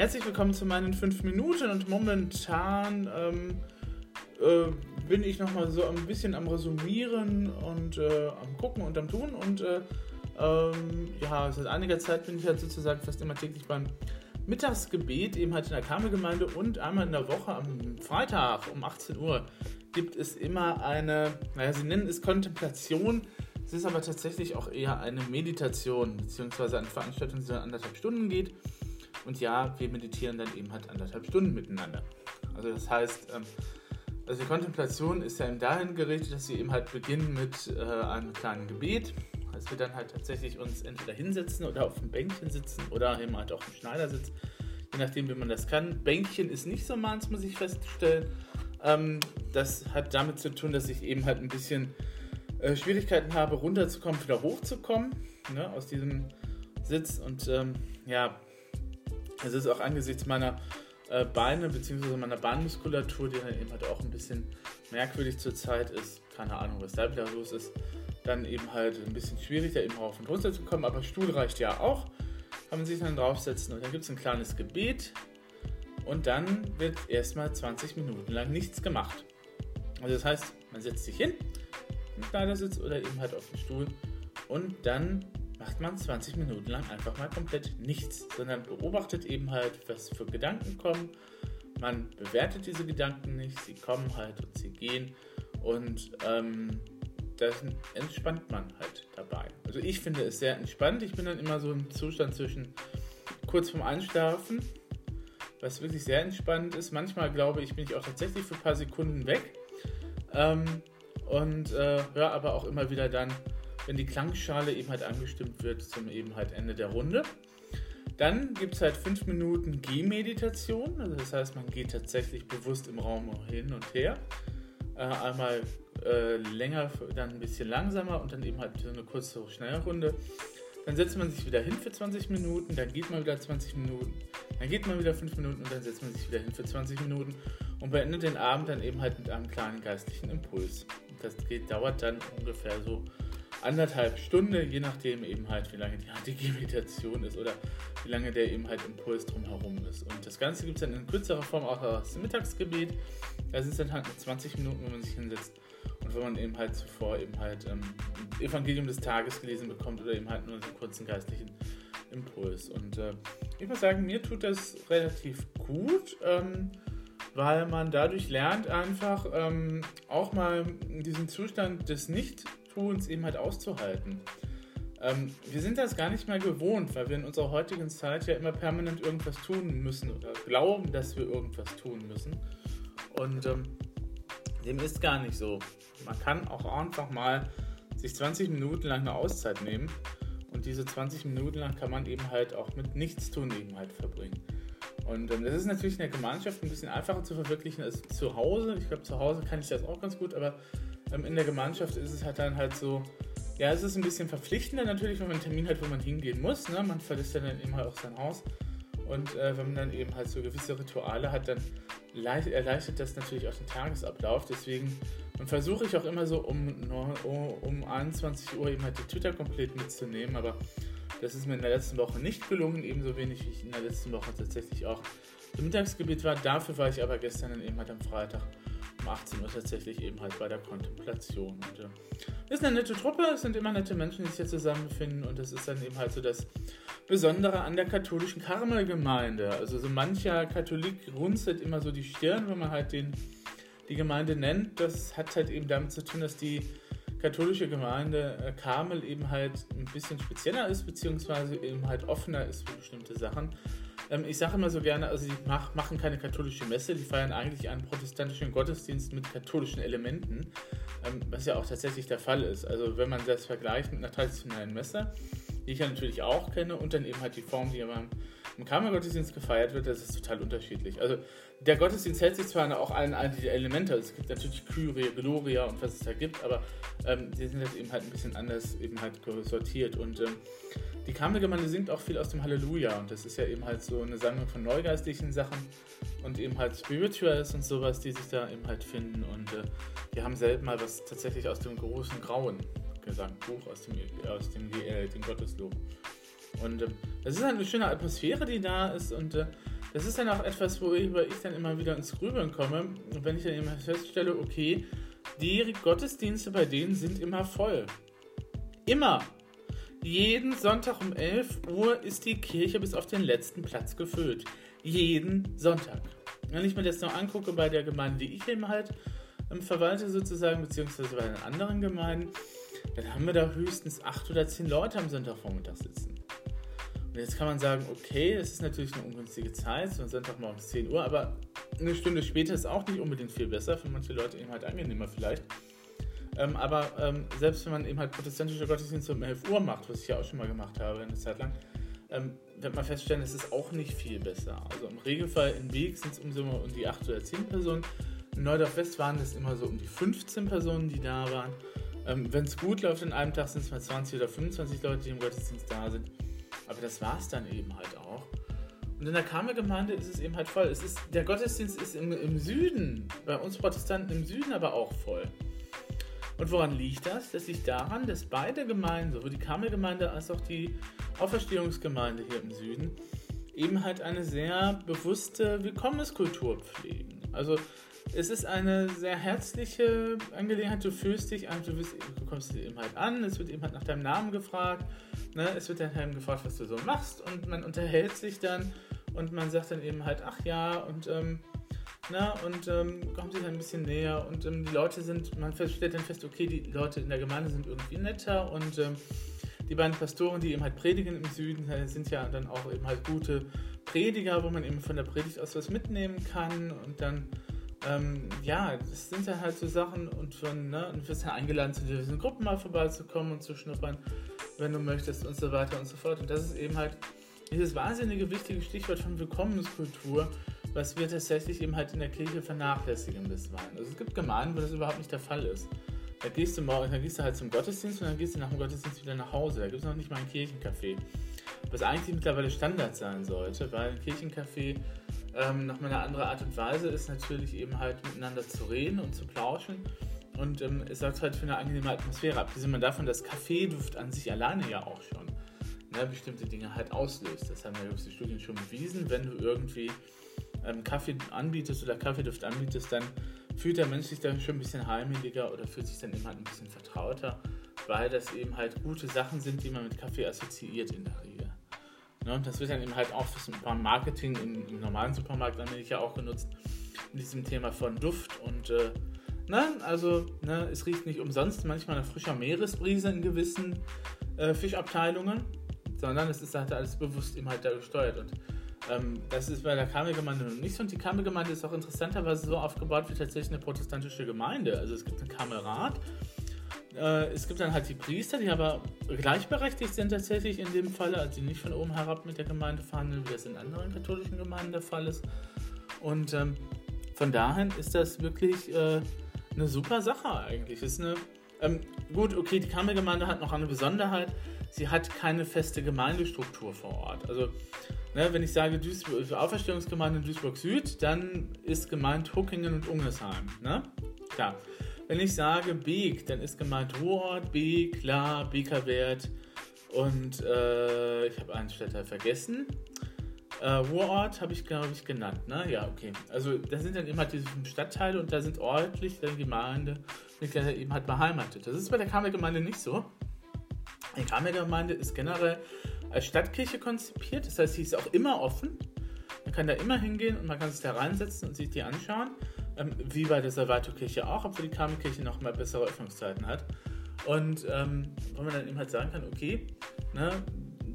Herzlich willkommen zu meinen 5 Minuten und momentan ähm, äh, bin ich nochmal so ein bisschen am Resümieren und äh, am Gucken und am Tun und äh, ähm, ja, seit einiger Zeit bin ich halt sozusagen fast immer täglich beim Mittagsgebet, eben halt in der Karmelgemeinde und einmal in der Woche am Freitag um 18 Uhr gibt es immer eine, naja, sie nennen es Kontemplation, es ist aber tatsächlich auch eher eine Meditation, beziehungsweise eine Veranstaltung, die dann anderthalb Stunden geht. Und ja, wir meditieren dann eben halt anderthalb Stunden miteinander. Also das heißt, ähm, also die Kontemplation ist ja eben dahin gerichtet, dass wir eben halt beginnen mit äh, einem kleinen Gebet, dass wir dann halt tatsächlich uns entweder hinsetzen oder auf dem Bänkchen sitzen oder eben halt auf dem Schneidersitz, je nachdem, wie man das kann. Bänkchen ist nicht so meins, muss ich feststellen. Ähm, das hat damit zu tun, dass ich eben halt ein bisschen äh, Schwierigkeiten habe, runterzukommen, wieder hochzukommen ne, aus diesem Sitz. Und ähm, ja, es ist auch angesichts meiner äh, Beine bzw. meiner Bahnmuskulatur, die dann eben halt auch ein bisschen merkwürdig zurzeit ist, keine Ahnung, was da wieder los ist, dann eben halt ein bisschen schwierig, da eben rauf und runter zu kommen. Aber Stuhl reicht ja auch. Kann man sich dann draufsetzen und dann gibt es ein kleines Gebet und dann wird erstmal 20 Minuten lang nichts gemacht. Also das heißt, man setzt sich hin, im Schneidersitz oder eben halt auf den Stuhl und dann macht man 20 Minuten lang einfach mal komplett nichts, sondern beobachtet eben halt, was für Gedanken kommen. Man bewertet diese Gedanken nicht, sie kommen halt und sie gehen und ähm, das entspannt man halt dabei. Also ich finde es sehr entspannt. Ich bin dann immer so im Zustand zwischen kurz vorm Einschlafen, was wirklich sehr entspannt ist. Manchmal glaube ich, bin ich auch tatsächlich für ein paar Sekunden weg. Ähm, und äh, ja, aber auch immer wieder dann, wenn die Klangschale eben halt angestimmt wird zum eben halt Ende der Runde. Dann gibt es halt 5 Minuten Gehmeditation, also das heißt, man geht tatsächlich bewusst im Raum hin und her. Äh, einmal äh, länger, dann ein bisschen langsamer und dann eben halt so eine kurze Schnellrunde. Dann setzt man sich wieder hin für 20 Minuten, dann geht man wieder 20 Minuten, dann geht man wieder 5 Minuten und dann setzt man sich wieder hin für 20 Minuten und beendet den Abend dann eben halt mit einem kleinen geistlichen Impuls. Das geht, dauert dann ungefähr so anderthalb Stunden, je nachdem eben halt, wie lange die heutige Meditation ist oder wie lange der eben halt Impuls drumherum ist. Und das Ganze gibt es dann in kürzerer Form auch als Mittagsgebet. Das ist dann halt 20 Minuten, wo man sich hinsetzt und wenn man eben halt zuvor eben halt ähm, Evangelium des Tages gelesen bekommt oder eben halt nur einen kurzen geistlichen Impuls. Und äh, ich muss sagen, mir tut das relativ gut. Ähm, weil man dadurch lernt einfach ähm, auch mal diesen Zustand des Nichttuns eben halt auszuhalten. Ähm, wir sind das gar nicht mehr gewohnt, weil wir in unserer heutigen Zeit ja immer permanent irgendwas tun müssen oder glauben, dass wir irgendwas tun müssen. Und ähm, dem ist gar nicht so. Man kann auch einfach mal sich 20 Minuten lang eine Auszeit nehmen und diese 20 Minuten lang kann man eben halt auch mit Nichtstun eben halt verbringen. Und ähm, das ist natürlich in der Gemeinschaft ein bisschen einfacher zu verwirklichen als zu Hause. Ich glaube, zu Hause kann ich das auch ganz gut, aber in der Gemeinschaft ist es halt dann halt so, ja, es ist ein bisschen verpflichtender natürlich, wenn man einen Termin hat, wo man hingehen muss. Ne? Man verlässt dann eben halt auch sein Haus. Und äh, wenn man dann eben halt so gewisse Rituale hat, dann erleichtert das natürlich auch den Tagesablauf. Deswegen versuche ich auch immer so um, um 21 Uhr eben halt die Twitter komplett mitzunehmen. Aber das ist mir in der letzten Woche nicht gelungen, ebenso wenig wie ich in der letzten Woche tatsächlich auch im Mittagsgebiet war. Dafür war ich aber gestern dann eben halt am Freitag um 18 Uhr tatsächlich eben halt bei der Kontemplation. Und, äh, ist eine nette Truppe, es sind immer nette Menschen, die sich hier zusammenfinden und das ist dann eben halt so das Besondere an der katholischen Karmelgemeinde. Also so mancher Katholik runzelt immer so die Stirn, wenn man halt den, die Gemeinde nennt. Das hat halt eben damit zu tun, dass die katholische Gemeinde äh, Karmel eben halt ein bisschen spezieller ist, beziehungsweise eben halt offener ist für bestimmte Sachen. Ähm, ich sage immer so gerne, also sie mach, machen keine katholische Messe, die feiern eigentlich einen protestantischen Gottesdienst mit katholischen Elementen, ähm, was ja auch tatsächlich der Fall ist. Also wenn man das vergleicht mit einer traditionellen Messe, die ich ja natürlich auch kenne, und dann eben halt die Form, die beim im Karmelgottesdienst gefeiert wird, das ist total unterschiedlich. Also der Gottesdienst hält sich zwar auch allen Elemente, also es gibt natürlich Kyrie, Gloria und was es da gibt, aber ähm, die sind halt eben halt ein bisschen anders eben halt sortiert und ähm, die Karmelgemeinde singt auch viel aus dem Halleluja und das ist ja eben halt so eine Sammlung von neugeistlichen Sachen und eben halt Spirituals und sowas, die sich da eben halt finden und äh, wir haben selten mal was tatsächlich aus dem großen Grauen gesagt, Buch aus dem, aus dem, äh, dem Gotteslob. Und äh, es ist halt eine schöne Atmosphäre, die da ist und äh, das ist dann auch etwas, worüber ich dann immer wieder ins Grübeln komme, wenn ich dann immer feststelle, okay, die Gottesdienste bei denen sind immer voll. Immer. Jeden Sonntag um 11 Uhr ist die Kirche bis auf den letzten Platz gefüllt. Jeden Sonntag. Wenn ich mir das noch angucke bei der Gemeinde, die ich eben halt ähm, verwalte sozusagen, beziehungsweise bei den anderen Gemeinden, dann haben wir da höchstens 8 oder 10 Leute am Sonntagvormittag sitzen. Jetzt kann man sagen, okay, das ist natürlich eine ungünstige Zeit, so ein Sonntagmorgen um 10 Uhr, aber eine Stunde später ist auch nicht unbedingt viel besser, für manche Leute eben halt angenehmer vielleicht. Ähm, aber ähm, selbst wenn man eben halt protestantische Gottesdienste um 11 Uhr macht, was ich ja auch schon mal gemacht habe eine Zeit lang, ähm, wird man feststellen, es ist auch nicht viel besser. Also im Regelfall in Weg sind es um so um die 8 oder 10 Personen. In Neudorf West waren es immer so um die 15 Personen, die da waren. Ähm, wenn es gut läuft an einem Tag, sind es mal 20 oder 25 Leute, die im Gottesdienst da sind. Aber das war es dann eben halt auch. Und in der Karmelgemeinde ist es eben halt voll. Es ist, der Gottesdienst ist im, im Süden, bei uns Protestanten im Süden aber auch voll. Und woran liegt das? Das liegt daran, dass beide Gemeinden, sowohl die Karmelgemeinde als auch die Auferstehungsgemeinde hier im Süden, eben halt eine sehr bewusste Willkommenskultur pflegen. Also es ist eine sehr herzliche Angelegenheit. Du fühlst dich du, bist, du kommst eben halt an, es wird eben halt nach deinem Namen gefragt, ne? es wird dann gefragt, was du so machst. Und man unterhält sich dann und man sagt dann eben halt, ach ja, und, ähm, na, und ähm, kommt sich ein bisschen näher. Und ähm, die Leute sind, man stellt dann fest, okay, die Leute in der Gemeinde sind irgendwie netter. Und ähm, die beiden Pastoren, die eben halt predigen im Süden, äh, sind ja dann auch eben halt gute Prediger, wo man eben von der Predigt aus was mitnehmen kann. Und dann ähm, ja, das sind dann halt so Sachen und von, ne, du wirst ja eingeladen, zu diesen Gruppen mal vorbeizukommen und zu schnuppern, wenn du möchtest und so weiter und so fort. Und das ist eben halt dieses wahnsinnige wichtige Stichwort von Willkommenskultur, was wir tatsächlich eben halt in der Kirche vernachlässigen bisweilen. Also es gibt Gemeinden, wo das überhaupt nicht der Fall ist. Da gehst du morgen, dann gehst du halt zum Gottesdienst und dann gehst du nach dem Gottesdienst wieder nach Hause. Da gibt es noch nicht mal ein Kirchencafé. Was eigentlich mittlerweile Standard sein sollte, weil ein Kirchencafé ähm, noch mal eine andere Art und Weise ist natürlich eben halt miteinander zu reden und zu plauschen. Und ähm, es sorgt halt für eine angenehme Atmosphäre. Abgesehen davon, dass Kaffeeduft an sich alleine ja auch schon ne, bestimmte Dinge halt auslöst. Das haben ja gewisse Studien schon bewiesen. Wenn du irgendwie ähm, Kaffee anbietest oder Kaffeeduft anbietest, dann fühlt der Mensch sich dann schon ein bisschen heimeliger oder fühlt sich dann immer halt ein bisschen vertrauter, weil das eben halt gute Sachen sind, die man mit Kaffee assoziiert in der Regel. Ne? Das wird dann eben halt auch beim Marketing im, im normalen Supermarkt dann ja auch genutzt, in diesem Thema von Duft und äh, ne? also ne, es riecht nicht umsonst manchmal nach frischer Meeresbrise in gewissen äh, Fischabteilungen, sondern es ist halt alles bewusst eben halt da gesteuert und ähm, das ist bei der Kamelgemeinde noch nicht so und die Kamelgemeinde ist auch interessanterweise so aufgebaut wie tatsächlich eine protestantische Gemeinde. Also es gibt einen Kamelrat, äh, es gibt dann halt die Priester, die aber gleichberechtigt sind tatsächlich in dem Fall, also die nicht von oben herab mit der Gemeinde verhandeln, wie das in anderen katholischen Gemeinden der Fall ist. Und ähm, von daher ist das wirklich äh, eine super Sache eigentlich. Ist eine, ähm, gut, okay, die Kammergemeinde hat noch eine Besonderheit. Sie hat keine feste Gemeindestruktur vor Ort. Also, ne, wenn ich sage Duisburg, Auferstehungsgemeinde Duisburg Süd, dann ist gemeint Huckingen und Ungesheim. Ne? Klar. Wenn ich sage Beek, dann ist gemeint Ruhrort, Beek, La, Bekerwert und äh, ich habe einen Städter vergessen. Äh, Ruhrort habe ich, glaube ich, genannt. Ne? Ja, okay. Also da sind dann eben halt diese Stadtteile und da sind ordentlich dann Gemeinde Mitglieder eben halt beheimatet. Das ist bei der Kamergemeinde nicht so. Die Kamergemeinde ist generell als Stadtkirche konzipiert, das heißt, sie ist auch immer offen. Man kann da immer hingehen und man kann sich da reinsetzen und sich die anschauen ähm, wie bei der Salvator-Kirche auch, obwohl die Karmelkirche noch mal bessere Öffnungszeiten hat. Und ähm, wo man dann eben halt sagen kann, okay, ne,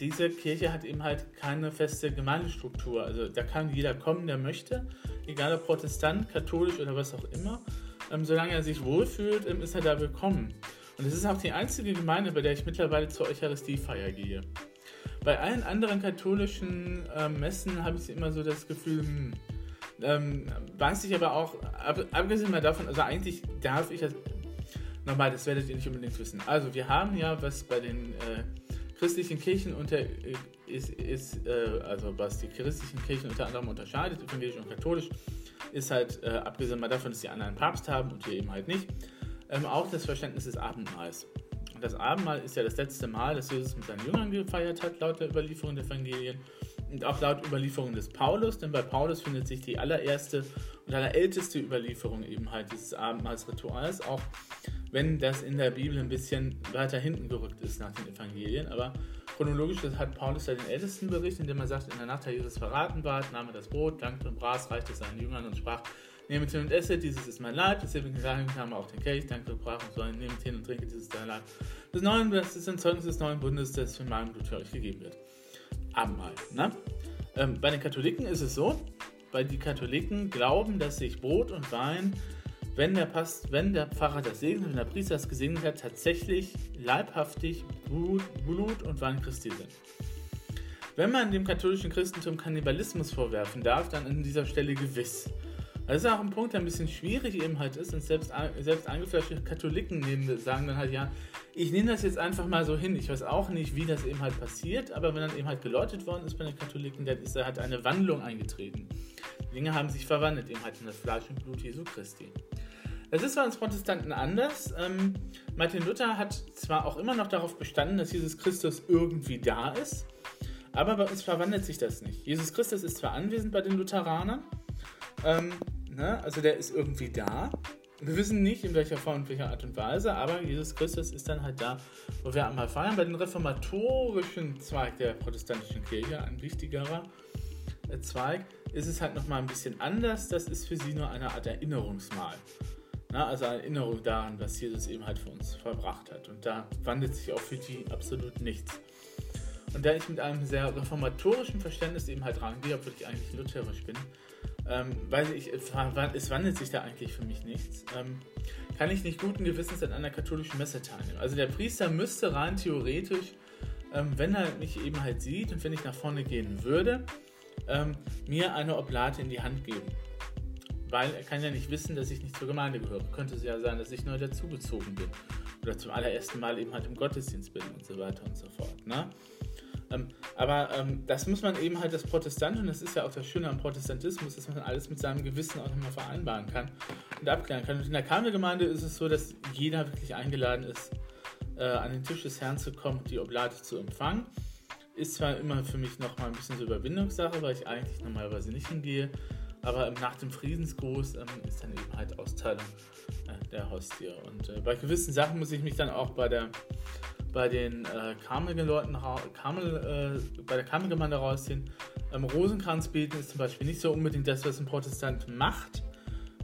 diese Kirche hat eben halt keine feste Gemeindestruktur. Also da kann jeder kommen, der möchte, egal ob Protestant, katholisch oder was auch immer. Ähm, solange er sich wohlfühlt, ähm, ist er da willkommen. Und es ist auch die einzige Gemeinde, bei der ich mittlerweile zur Eucharistiefeier gehe. Bei allen anderen katholischen äh, Messen habe ich immer so das Gefühl, hm, ähm, weiß ich aber auch, ab, abgesehen mal davon, also eigentlich darf ich das, nochmal, das werdet ihr nicht unbedingt wissen. Also wir haben ja, was bei den äh, christlichen Kirchen unter, äh, ist, ist äh, also was die christlichen Kirchen unter anderem unterscheidet, evangelisch und katholisch, ist halt, äh, abgesehen mal davon, dass die anderen Papst haben und wir eben halt nicht, ähm, auch das Verständnis des Abendmahls. Und das Abendmahl ist ja das letzte Mal, dass Jesus mit seinen Jüngern gefeiert hat, laut der Überlieferung der Evangelien. Und auch laut Überlieferung des Paulus, denn bei Paulus findet sich die allererste und allerälteste Überlieferung eben halt dieses Abendmahlsrituals, auch wenn das in der Bibel ein bisschen weiter hinten gerückt ist nach den Evangelien. Aber chronologisch hat Paulus ja den ältesten Bericht, in dem er sagt, in der Nacht, da Jesus verraten ward, nahm er das Brot, dankte und brach, reichte es seinen Jüngern und sprach, nehmet hin und esset, dieses ist mein Leib, Gedanken nahm auch den Kelch, dankte und brach und so, nehmet hin und trinke, dieses ist dein Leib. Das, neuen, das ist ein Zeugnis des neuen Bundes, das für meinem Blut für euch gegeben wird. Abendmahl. Ne? Ähm, bei den Katholiken ist es so, weil die Katholiken glauben, dass sich Brot und Wein, wenn der, Past, wenn der Pfarrer das segnet, wenn der Priester das gesegnet hat, tatsächlich leibhaftig Blut, Blut und Wein Christi sind. Wenn man dem katholischen Christentum Kannibalismus vorwerfen darf, dann an dieser Stelle gewiss. Das ist auch ein Punkt, der ein bisschen schwierig eben halt ist und selbst, selbst eingefleischte Katholiken nehmen, sagen dann halt, ja, ich nehme das jetzt einfach mal so hin. Ich weiß auch nicht, wie das eben halt passiert, aber wenn dann eben halt geläutet worden ist bei den Katholiken, dann ist da halt eine Wandlung eingetreten. Die Dinge haben sich verwandelt, eben halt in das Fleisch und Blut Jesu Christi. Das ist bei uns Protestanten anders. Ähm, Martin Luther hat zwar auch immer noch darauf bestanden, dass Jesus Christus irgendwie da ist, aber bei uns verwandelt sich das nicht. Jesus Christus ist zwar anwesend bei den Lutheranern, ähm, Ne? Also der ist irgendwie da. Wir wissen nicht, in welcher Form und welcher Art und Weise, aber Jesus Christus ist dann halt da, wo wir einmal feiern. Bei den reformatorischen Zweig der protestantischen Kirche, ein wichtigerer äh, Zweig, ist es halt nochmal ein bisschen anders. Das ist für sie nur eine Art Erinnerungsmal. Na, also eine Erinnerung daran, was Jesus eben halt für uns verbracht hat. Und da wandelt sich auch für die absolut nichts. Und da ich mit einem sehr reformatorischen Verständnis eben halt rangehe, obwohl ich eigentlich lutherisch bin, ähm, weil ich, es wandelt sich da eigentlich für mich nichts, ähm, kann ich nicht guten Gewissens an einer katholischen Messe teilnehmen. Also der Priester müsste rein theoretisch, ähm, wenn er mich eben halt sieht und wenn ich nach vorne gehen würde, ähm, mir eine Oblate in die Hand geben. Weil er kann ja nicht wissen, dass ich nicht zur Gemeinde gehöre. Könnte es ja sein, dass ich neu dazugezogen bin. Oder zum allerersten Mal eben halt im Gottesdienst bin und so weiter und so fort. Ne? Ähm, aber ähm, das muss man eben halt das Protestant, und das ist ja auch das Schöne am Protestantismus, dass man alles mit seinem Gewissen auch nochmal vereinbaren kann und abklären kann. Und in der Karmelgemeinde ist es so, dass jeder wirklich eingeladen ist, äh, an den Tisch des Herrn zu kommen und die Oblate zu empfangen. Ist zwar immer für mich nochmal ein bisschen so Überwindungssache, weil ich eigentlich normalerweise nicht hingehe, aber ähm, nach dem Friedensgruß ähm, ist dann eben halt Austeilung äh, der Hostie. Und äh, bei gewissen Sachen muss ich mich dann auch bei der bei den äh, Karmelleuten, Karmel, äh, bei der Karmelgemeinde rausziehen. Ähm, Rosenkranz beten ist zum Beispiel nicht so unbedingt das, was ein Protestant macht.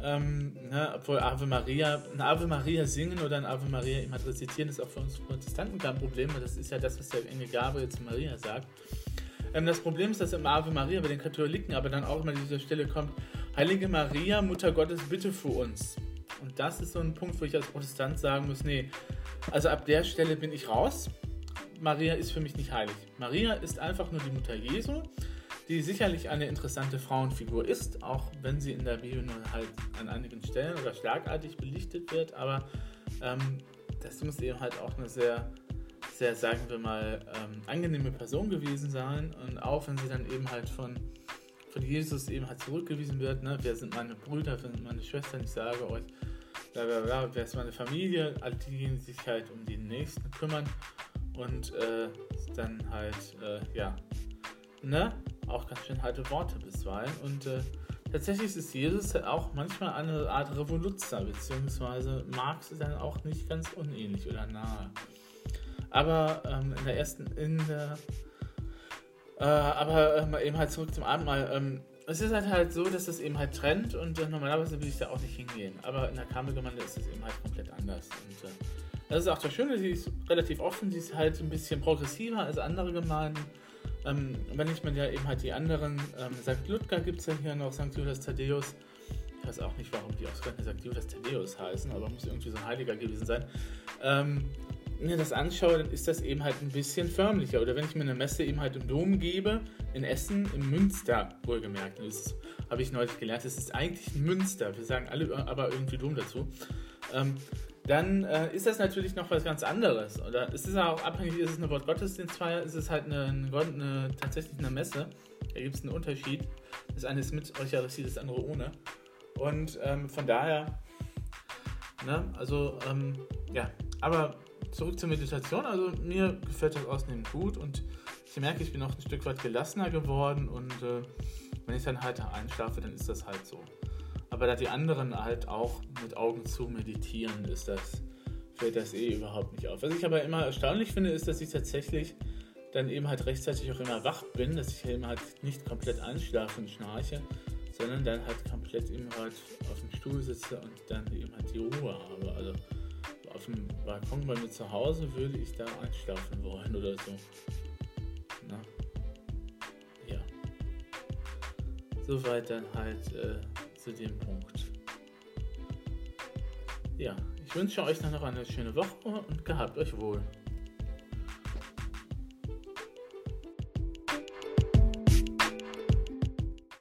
Ähm, ne, obwohl Ave Maria, ein Ave Maria singen oder ein Ave Maria immer rezitieren ist auch für uns Protestanten kein Problem, weil das ist ja das, was der Engel Gabriel zu Maria sagt. Ähm, das Problem ist, dass im Ave Maria bei den Katholiken aber dann auch immer diese Stelle kommt, Heilige Maria, Mutter Gottes, bitte für uns. Und das ist so ein Punkt, wo ich als Protestant sagen muss, nee, also ab der Stelle bin ich raus. Maria ist für mich nicht heilig. Maria ist einfach nur die Mutter Jesu, die sicherlich eine interessante Frauenfigur ist, auch wenn sie in der Bibel nur halt an einigen Stellen oder schlagartig belichtet wird, aber ähm, das muss eben halt auch eine sehr, sehr, sagen wir mal, ähm, angenehme Person gewesen sein. Und auch wenn sie dann eben halt von, von Jesus eben halt zurückgewiesen wird, ne? wer sind meine Brüder, wer sind meine Schwestern, ich sage euch, bla bla bla, wer ist meine Familie, all die sich halt um die Nächsten kümmern und äh, dann halt, äh, ja, ne, auch ganz schön harte Worte bisweilen und äh, tatsächlich ist Jesus auch manchmal eine Art Revoluzer, beziehungsweise Marx ist dann auch nicht ganz unähnlich oder nahe. Aber ähm, in der ersten, in der, äh, aber äh, eben halt zurück zum Abendmahl, ähm, es ist halt, halt so, dass es eben halt trennt und äh, normalerweise will ich da auch nicht hingehen. Aber in der Karmelgemeinde ist es eben halt komplett anders. Und äh, das ist auch das Schöne, sie ist relativ offen, sie ist halt ein bisschen progressiver als andere Gemeinden. Ähm, wenn ich mir ja eben halt die anderen, ähm, St. Ludger gibt es ja hier noch, St. Judas Thaddeus. Ich weiß auch nicht, warum die ausgerechnet St. Judas Thaddeus heißen, aber muss irgendwie so ein Heiliger gewesen sein. Ähm, mir das anschaue, dann ist das eben halt ein bisschen förmlicher. Oder wenn ich mir eine Messe eben halt im Dom gebe, in Essen, im Münster, wohlgemerkt, das habe ich neulich gelernt, es ist eigentlich Münster, wir sagen alle aber irgendwie Dom dazu, ähm, dann äh, ist das natürlich noch was ganz anderes. Oder es ist auch abhängig, ist es eine Wortgottesdienstfeier, ist es halt eine, eine, eine tatsächlich eine Messe. Da gibt es einen Unterschied. Das eine ist mit Eucharistie, das andere ohne. Und ähm, von daher, ne, also, ähm, ja, aber zurück zur Meditation. Also mir gefällt das ausnehmend gut und ich merke, ich bin auch ein Stück weit gelassener geworden und äh, wenn ich dann halt einschlafe, dann ist das halt so. Aber da die anderen halt auch mit Augen zu meditieren, ist das, fällt das eh überhaupt nicht auf. Was ich aber immer erstaunlich finde, ist, dass ich tatsächlich dann eben halt rechtzeitig auch immer wach bin, dass ich eben halt nicht komplett einschlafe und schnarche, sondern dann halt komplett eben halt auf dem Stuhl sitze und dann eben halt die Ruhe habe. Also auf dem Balkon bei mir zu Hause würde ich da einschlafen wollen oder so. Na? Ja. Soweit dann halt äh, zu dem Punkt. Ja, ich wünsche euch dann noch eine schöne Woche und gehabt euch wohl.